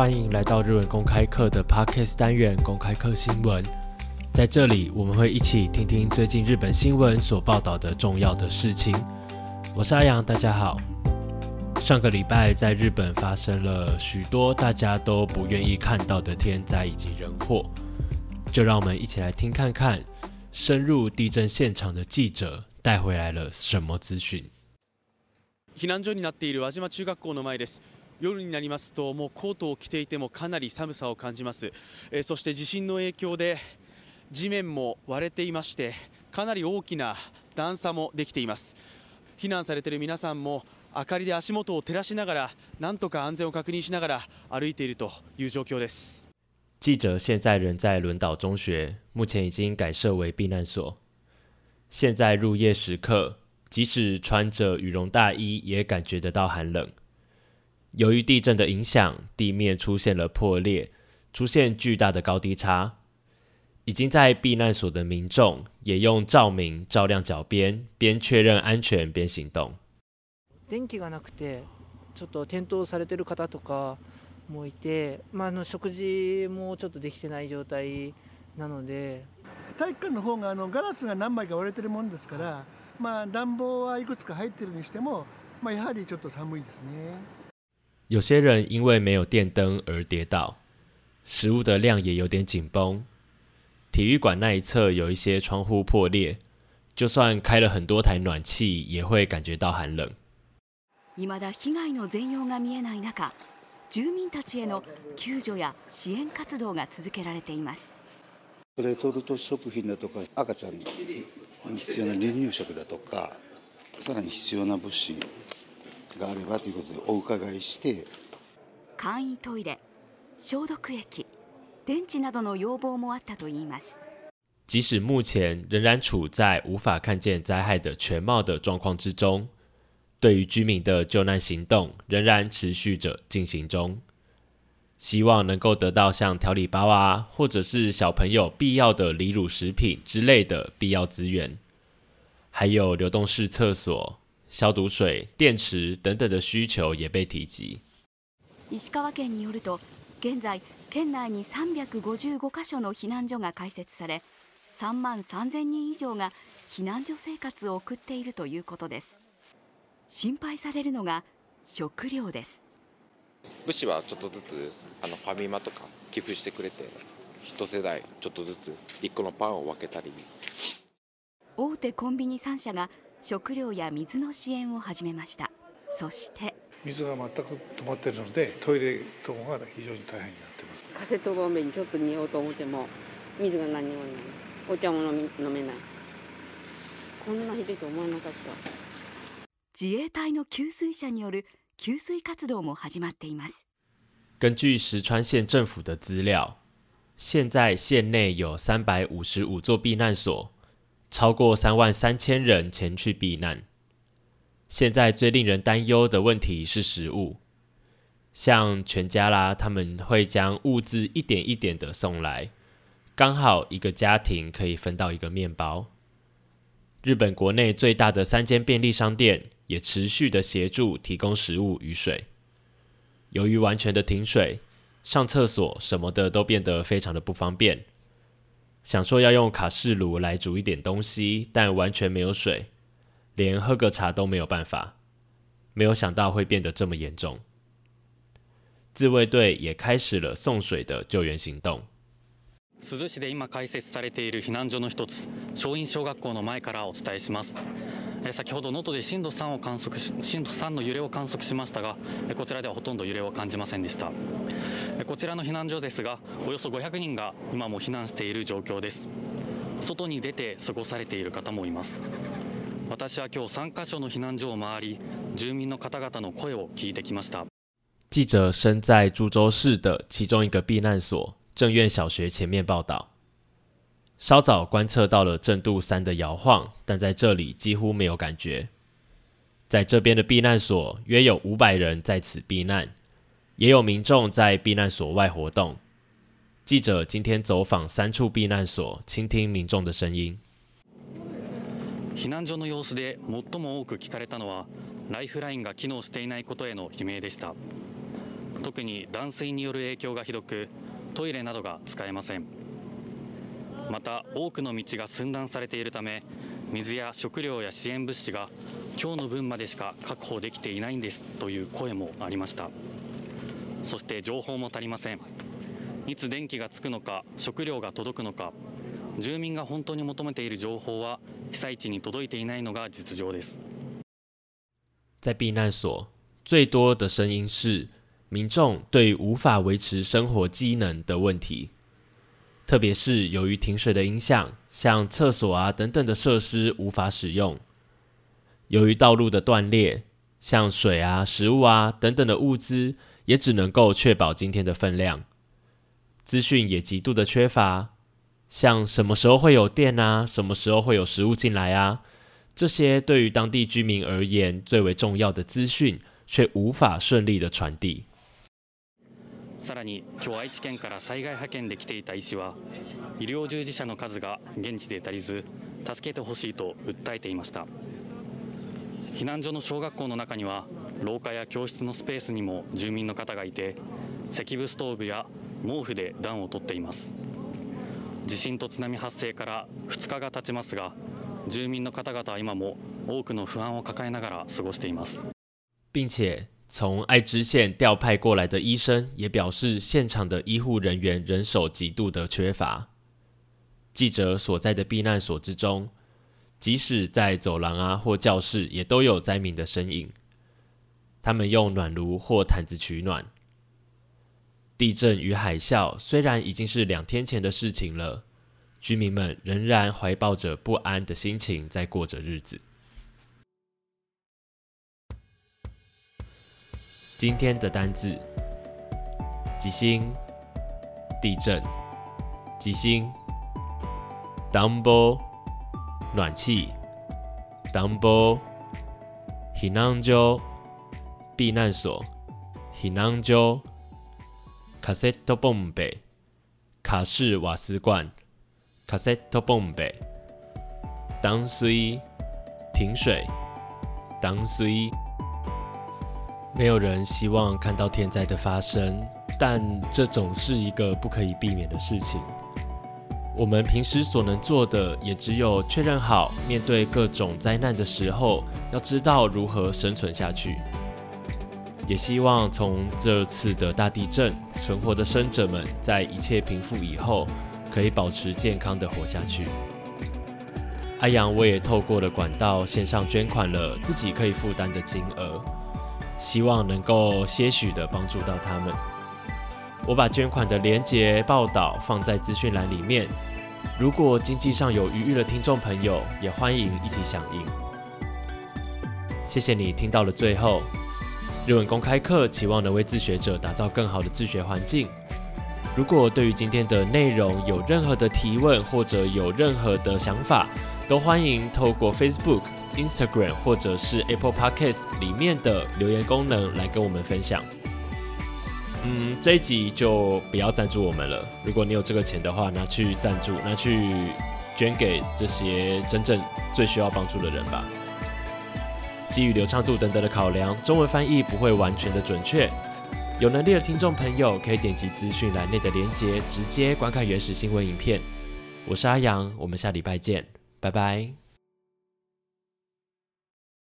欢迎来到日文公开课的 Parkes 单元公开课新闻，在这里我们会一起听听最近日本新闻所报道的重要的事情。我是阿阳，大家好。上个礼拜在日本发生了许多大家都不愿意看到的天灾以及人祸，就让我们一起来听看看，深入地震现场的记者带回来了什么资讯。夜になりますともうコートを着ていてもかなり寒さを感じます、えそして地震の影響で地面も割れていましてかなり大きな段差もできています避難されている皆さんも明かりで足元を照らしながらなんとか安全を確認しながら歩いているという状況です記者現在人在轮岛中学，目前已经改设为避难所。现在入夜时刻，即使穿着羽绒大衣，也感觉得到寒冷。由于地震的影响，地面出现了破裂，出现巨大的高低差。已经在避难所的民众也用照明照亮脚边，边确认安全边行动。電気がなくて、ちょっと転倒されてる方とかもいて、まああの食事もちょっとできてない状態なので、体育館の方があのガラスが何枚か割れてるもんですから、まあ暖房はいくつか入ってるにしても、まあやはりちょっと寒いですね。有些人因为没有电灯而跌倒，食物的量也有点紧绷。体育馆那一侧有一些窗户破裂，就算开了很多台暖气，也会感觉到寒冷。まだ被害の全容が見えない中、住民たちへの救助や支援活動が続けられています。レトルト食品だとか赤ちゃんに必要な離乳食だとか、さらに必要な物資。があればということでお伺いして、簡易トイレ、消毒液、電池などの要望もあったといいます。即使目前仍然处在无法看见灾害的全貌的状况之中，对于居民的救难行动仍然持续着进行中。希望能够得到像调理包啊，或者是小朋友必要的离乳食品之类的必要资源，还有流动式厕所。消毒水、電池等等的需求也被提及。石川県によると、現在県内に355カ所の避難所が開設され、3万3000人以上が避難所生活を送っているということです。心配されるのが食料です。物資はちょっとずつあのファミマとか寄付してくれて、一世代ちょっとずつ1個のパンを分けたり。大手コンビニ3社が食料や水の支援を始めましたそして水が全く止まってるのでトイレ等が非常に大変になってますカセットにちょっと煮ようと思っても水が何もないお茶も飲み飲めないこんなひどいと思わなかった自衛隊の給水車による給水活動も始まっています根据石川县政府的资料现在县内有三百五座避难所超过三万三千人前去避难。现在最令人担忧的问题是食物，像全家啦，他们会将物资一点一点的送来，刚好一个家庭可以分到一个面包。日本国内最大的三间便利商店也持续的协助提供食物与水。由于完全的停水，上厕所什么的都变得非常的不方便。想说要用卡式炉来煮一点东西，但完全没有水，连喝个茶都没有办法。没有想到会变得这么严重。自卫队也开始了送水的救援行动。先ほど能登で震度3を観測し震度3の揺れを観測しましたがこちらではほとんど揺れを感じませんでしたこちらの避難所ですがおよそ500人が今も避難している状況です外に出て過ごされている方もいます私は今日3カ所の避難所を回り住民の方々の声を聞いてきました记者身在株洲市的其中一个避難所正院小学前面报道稍早观测到了震度三的摇晃，但在这里几乎没有感觉。在这边的避难所，约有五百人在此避难，也有民众在避难所外活动。记者今天走访三处避难所，倾听民众的声音。避难所の様子で最も多く聞かれたのはライフラインが機能していないことへの悲鳴でした。特に断水による影響がひどくトイレなどが使えません。また多くの道が寸断されているため水や食料や支援物資が今日の分までしか確保できていないんですという声もありましたそして情報も足りませんいつ電気がつくのか食料が届くのか住民が本当に求めている情報は被災地に届いていないのが実情です在避難所最多的声音是民众对无法维持生活机能的问题特别是由于停水的影响，像厕所啊等等的设施无法使用；由于道路的断裂，像水啊、食物啊等等的物资也只能够确保今天的分量。资讯也极度的缺乏，像什么时候会有电啊、什么时候会有食物进来啊，这些对于当地居民而言最为重要的资讯，却无法顺利的传递。さらに今日愛知県から災害派遣で来ていた医師は医療従事者の数が現地で足りず助けてほしいと訴えていました避難所の小学校の中には廊下や教室のスペースにも住民の方がいて石部ストーブや毛布で暖をとっています地震と津波発生から2日が経ちますが住民の方々は今も多くの不安を抱えながら過ごしています并且从爱知县调派过来的医生也表示，现场的医护人员人手极度的缺乏。记者所在的避难所之中，即使在走廊啊或教室，也都有灾民的身影。他们用暖炉或毯子取暖。地震与海啸虽然已经是两天前的事情了，居民们仍然怀抱着不安的心情在过着日子。今天的单字：吉星、地震、吉星、d u m b l e 暖气、double、避难所、避难所、cassette 卡式瓦斯罐、cassette 水、停水、当水。没有人希望看到天灾的发生，但这总是一个不可以避免的事情。我们平时所能做的，也只有确认好面对各种灾难的时候，要知道如何生存下去。也希望从这次的大地震存活的生者们，在一切平复以后，可以保持健康的活下去。阿阳，我也透过了管道线上捐款了自己可以负担的金额。希望能够些许的帮助到他们。我把捐款的连接报道放在资讯栏里面，如果经济上有余裕的听众朋友，也欢迎一起响应。谢谢你听到了最后。日文公开课期望能为自学者打造更好的自学环境。如果对于今天的内容有任何的提问或者有任何的想法，都欢迎透过 Facebook。Instagram 或者是 Apple Podcast 里面的留言功能来跟我们分享。嗯，这一集就不要赞助我们了。如果你有这个钱的话，拿去赞助，拿去捐给这些真正最需要帮助的人吧。基于流畅度等等的考量，中文翻译不会完全的准确。有能力的听众朋友可以点击资讯栏内的链接，直接观看原始新闻影片。我是阿阳，我们下礼拜见，拜拜。